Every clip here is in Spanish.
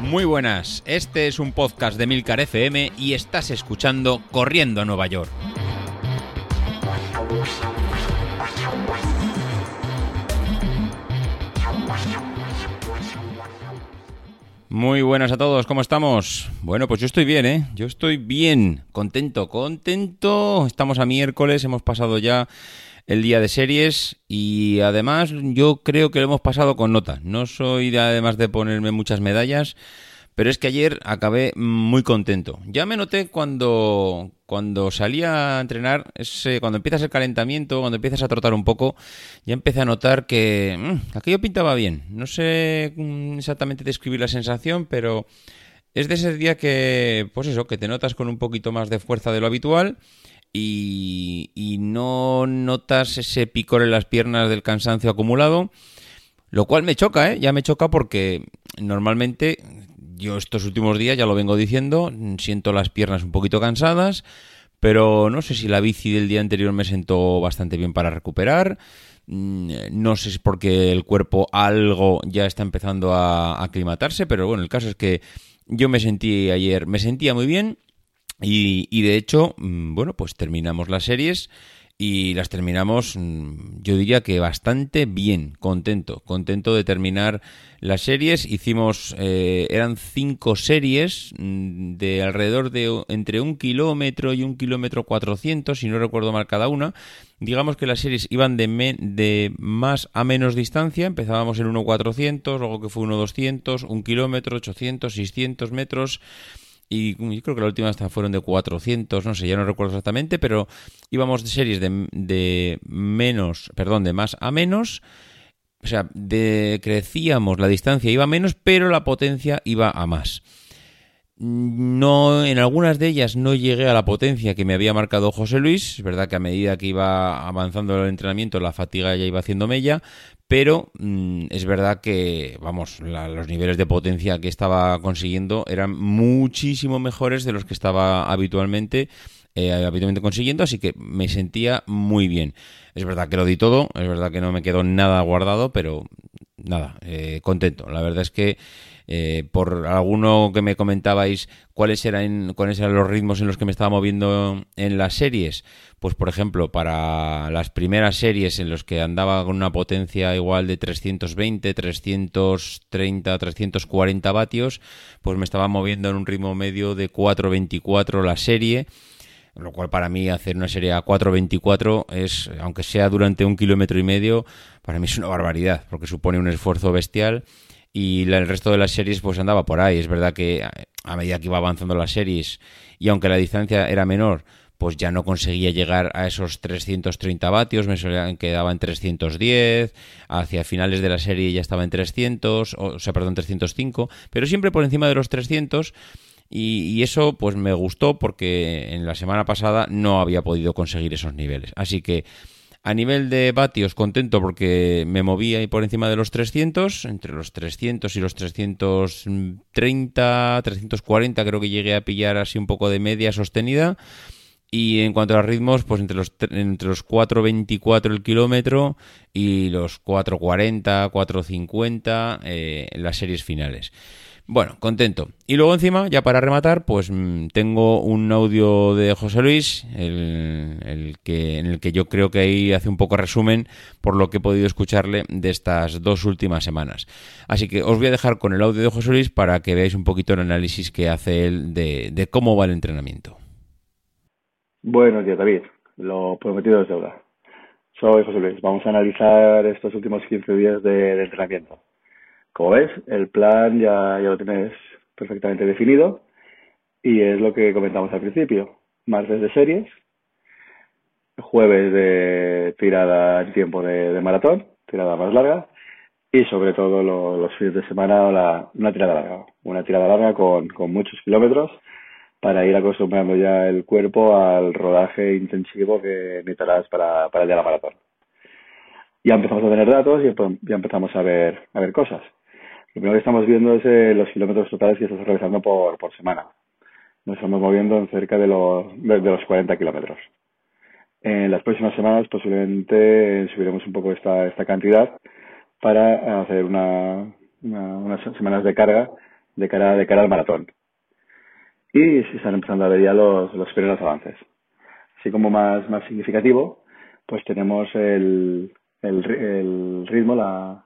Muy buenas, este es un podcast de Milcar FM y estás escuchando Corriendo a Nueva York. Muy buenas a todos, ¿cómo estamos? Bueno, pues yo estoy bien, ¿eh? Yo estoy bien, contento, contento. Estamos a miércoles, hemos pasado ya el día de series y además yo creo que lo hemos pasado con nota. No soy de, además de ponerme muchas medallas, pero es que ayer acabé muy contento. Ya me noté cuando, cuando salí a entrenar, cuando empiezas el calentamiento, cuando empiezas a trotar un poco, ya empecé a notar que mm, aquello pintaba bien. No sé mm, exactamente describir la sensación, pero es de ese día que, pues eso, que te notas con un poquito más de fuerza de lo habitual y, no notas ese picor en las piernas del cansancio acumulado, lo cual me choca, ¿eh? Ya me choca porque normalmente yo estos últimos días, ya lo vengo diciendo, siento las piernas un poquito cansadas, pero no sé si la bici del día anterior me sentó bastante bien para recuperar. Mm, no sé si es porque el cuerpo algo ya está empezando a aclimatarse, pero bueno, el caso es que yo me sentí ayer, me sentía muy bien y, y, de hecho, mm, bueno, pues terminamos las series y las terminamos, mm, yo diría que bastante bien, contento, contento de terminar las series. Hicimos, eh, eran cinco series mm, de alrededor de entre un kilómetro y un kilómetro cuatrocientos, si no recuerdo mal cada una. Digamos que las series iban de, de más a menos distancia, empezábamos en 1.400, luego que fue 1.200, un kilómetro, 800, 600 metros y yo creo que la última hasta fueron de 400, no sé, ya no recuerdo exactamente, pero íbamos de series de, de menos, perdón, de más a menos, o sea, de, crecíamos, la distancia iba a menos, pero la potencia iba a más. No, en algunas de ellas no llegué a la potencia que me había marcado José Luis. Es verdad que a medida que iba avanzando el entrenamiento, la fatiga ya iba haciendo mella, pero mm, es verdad que, vamos, los niveles de potencia que estaba consiguiendo eran muchísimo mejores de los que estaba habitualmente, eh, habitualmente consiguiendo, así que me sentía muy bien. Es verdad que lo di todo, es verdad que no me quedó nada guardado, pero nada, eh, contento. La verdad es que eh, por alguno que me comentabais cuáles eran, cuáles eran los ritmos en los que me estaba moviendo en las series, pues por ejemplo, para las primeras series en los que andaba con una potencia igual de 320, 330, 340 vatios, pues me estaba moviendo en un ritmo medio de 424 la serie lo cual para mí hacer una serie a 4.24 es, aunque sea durante un kilómetro y medio, para mí es una barbaridad, porque supone un esfuerzo bestial y el resto de las series pues andaba por ahí. Es verdad que a medida que iba avanzando las series y aunque la distancia era menor, pues ya no conseguía llegar a esos 330 vatios, me quedaba en 310, hacia finales de la serie ya estaba en 300, o, sea, perdón, 305, pero siempre por encima de los 300 y, y, eso pues me gustó porque en la semana pasada no había podido conseguir esos niveles. Así que a nivel de vatios, contento porque me movía ahí por encima de los 300, entre los 300 y los 330, 340 creo que llegué a pillar así un poco de media sostenida. Y en cuanto a ritmos, pues entre los, entre los 4.24 el kilómetro y los 4.40, 4.50 eh, las series finales. Bueno, contento. Y luego encima, ya para rematar, pues mm, tengo un audio de José Luis, el, que, en el que yo creo que ahí hace un poco resumen por lo que he podido escucharle de estas dos últimas semanas. Así que os voy a dejar con el audio de José Luis para que veáis un poquito el análisis que hace él de, cómo va el entrenamiento. Buenos días, David. Lo prometido es deuda. Soy José Luis. Vamos a analizar estos últimos 15 días de entrenamiento. Como ves, el plan ya, ya lo tienes perfectamente definido y es lo que comentamos al principio. Martes de series, jueves de tirada en tiempo de, maratón, tirada más larga, y sobre todo los fines de semana la, una tirada larga, una tirada larga con, con muchos kilómetros para ir acostumbrando ya el cuerpo al rodaje intensivo que necesitarás para, para el día de la maratón. Ya empezamos a tener datos y ya empezamos a ver, a ver cosas. Lo primero que estamos viendo es eh, los kilómetros totales que estás realizando por, semana. Nos estamos moviendo en cerca de los, de, los 40 kilómetros. En las próximas semanas posiblemente subiremos un poco esta, esta cantidad para hacer una, unas semanas de carga de cara, de cara al maratón. Y se están empezando a ver ya los, los primeros avances. Así como más, más significativo, pues tenemos el, el, ritmo, la,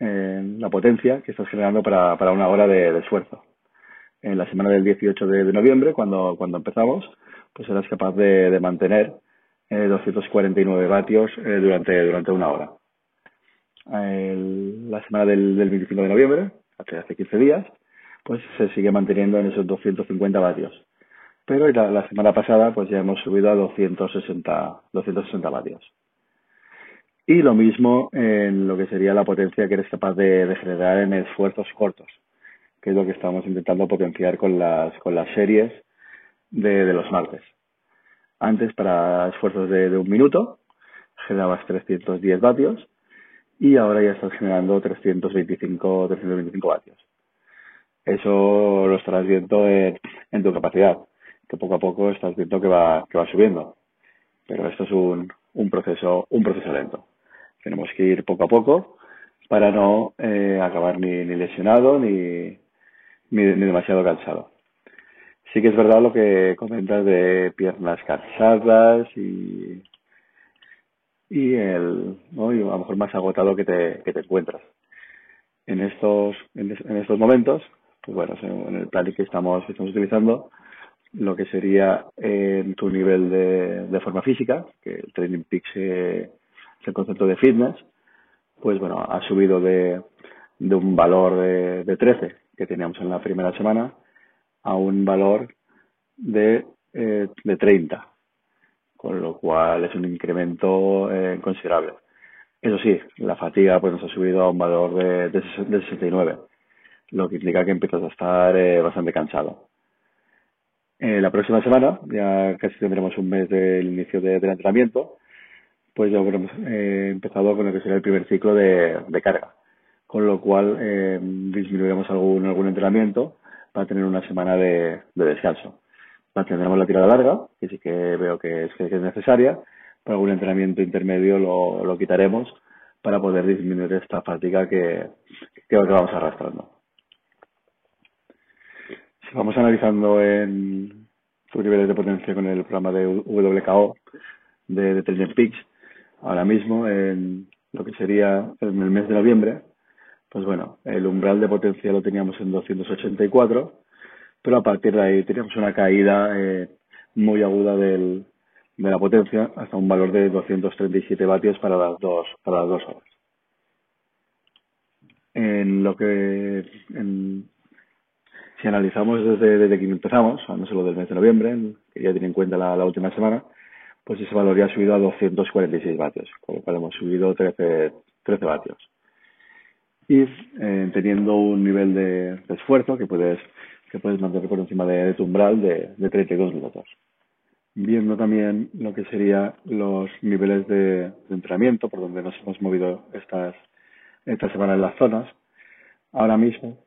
eh, la potencia que estás generando para, para una hora de, esfuerzo. En la semana del 18 de, noviembre, cuando, cuando empezamos, pues eras capaz de, mantener 249 eh, vatios eh, durante, durante una hora. la semana del, del 25 de noviembre, hace, hace 15 días, pues se sigue manteniendo en esos 250 vatios. Pero la, la semana pasada pues ya hemos subido a 260, 260 vatios. Y lo mismo en lo que sería la potencia que eres capaz de, generar en esfuerzos cortos, que es lo que estamos intentando potenciar con las, con las series de, de los martes. Antes, para esfuerzos de, un minuto, generabas 310 vatios y ahora ya estás generando 325, 325 vatios. Eso lo estarás viendo en, en, tu capacidad, que poco a poco estás viendo que va, que va subiendo. Pero esto es un, un proceso, un proceso lento. Tenemos que ir poco a poco para no eh, acabar ni, ni lesionado ni, ni, demasiado cansado. Sí que es verdad lo que comentas de piernas cansadas y, y el ¿no? y a lo mejor más agotado que te, que te encuentras. En estos, en, estos momentos, pues bueno, en el plan que estamos, estamos utilizando, lo que sería en tu nivel de, de forma física, que el Training Peaks eh, el concepto de fitness, pues bueno, ha subido de, de un valor de, de 13 que teníamos en la primera semana a un valor de, eh, de 30, con lo cual es un incremento eh, considerable. Eso sí, la fatiga pues nos ha subido a un valor de, de, 69, lo que implica que empiezas a estar eh, bastante cansado. la próxima semana, ya casi tendremos un mes del inicio del entrenamiento, pues ya habremos eh, empezado con lo que será el primer ciclo de, carga, con lo cual eh, disminuiremos algún, algún entrenamiento para tener una semana de, descanso. Mantendremos la tirada larga, que sí que veo que es, que es necesaria, pero algún entrenamiento intermedio lo, lo quitaremos para poder disminuir esta fatiga que, que vamos arrastrando. Si vamos analizando en sus niveles de potencia con el programa de WKO de, de Peaks, ahora mismo en lo que sería en el mes de noviembre, pues bueno, el umbral de potencia lo teníamos en 284, pero a partir de ahí teníamos una caída eh, muy aguda del, de la potencia hasta un valor de 237 vatios para las dos, para las dos horas. En lo que, en, si analizamos desde, desde que empezamos, no solo del mes de noviembre, que ya tiene en cuenta la última semana, pues ese valor ya ha subido a 246 vatios, con lo cual hemos subido 13, 13 vatios. Y eh, teniendo un nivel de, esfuerzo que puedes, que puedes mantener por encima de, tu umbral de, de 32 minutos. Viendo también lo que serían los niveles de, entrenamiento por donde nos hemos movido estas, esta semana en las zonas, ahora mismo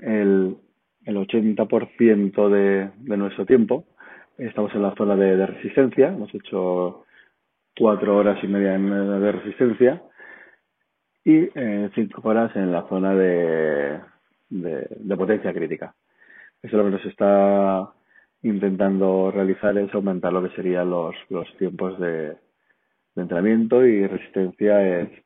el, el 80% de, de nuestro tiempo Estamos en la zona de, resistencia, hemos hecho cuatro horas y media de resistencia y eh, cinco horas en la zona de, de, potencia crítica. Eso lo que nos está intentando realizar es aumentar lo que serían los, los tiempos de, entrenamiento y resistencia en,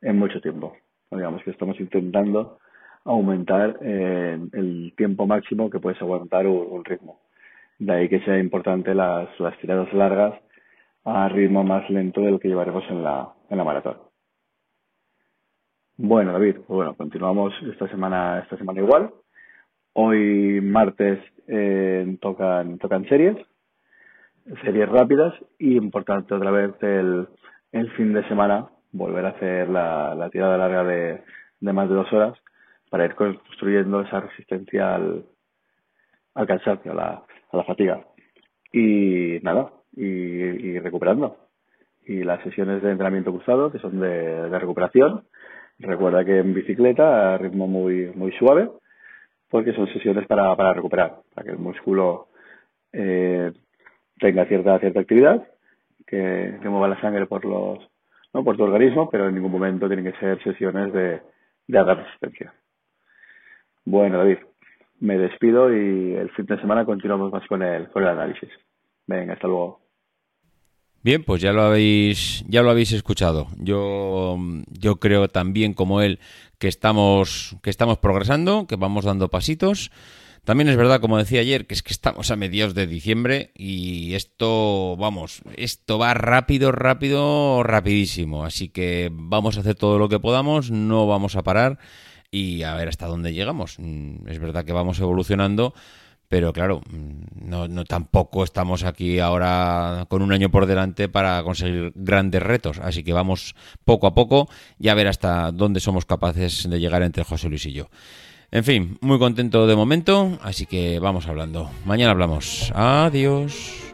en mucho tiempo. Digamos que estamos intentando aumentar eh, el tiempo máximo que puedes aguantar un ritmo. De ahí que sea importante las, las tiradas largas a ritmo más lento del que llevaremos en la, en la maratón. Bueno, David, pues bueno, continuamos esta semana, esta semana igual. Hoy martes eh, tocan, tocan series, series rápidas y importante otra vez el, el fin de semana volver a hacer la, la tirada larga de, de más de dos horas para ir construyendo esa resistencia al, al cansancio, la, a la fatiga. Y nada, y, recuperando. Y las sesiones de entrenamiento cruzado, que son de, recuperación, recuerda que en bicicleta a ritmo muy, muy suave, porque son sesiones para, para recuperar, para que el músculo eh, tenga cierta, cierta actividad, que, que mueva la sangre por los, ¿no? por tu organismo, pero en ningún momento tienen que ser sesiones de, de alta resistencia. Bueno, David, me despido y el fin de semana continuamos más con el, con el análisis. Venga, hasta luego. Bien, pues ya lo habéis, ya lo habéis escuchado. Yo, yo creo también como él que estamos, que estamos progresando, que vamos dando pasitos. También es verdad, como decía ayer, que es que estamos a mediados de diciembre y esto, vamos, esto va rápido, rápido, rapidísimo. Así que vamos a hacer todo lo que podamos, no vamos a parar y a ver hasta dónde llegamos. Mm, es verdad que vamos evolucionando, pero claro, mm, no, no, tampoco estamos aquí ahora con un año por delante para conseguir grandes retos, así que vamos poco a poco y a ver hasta dónde somos capaces de llegar entre José Luis y yo. En fin, muy contento de momento, así que vamos hablando. Mañana hablamos. Adiós.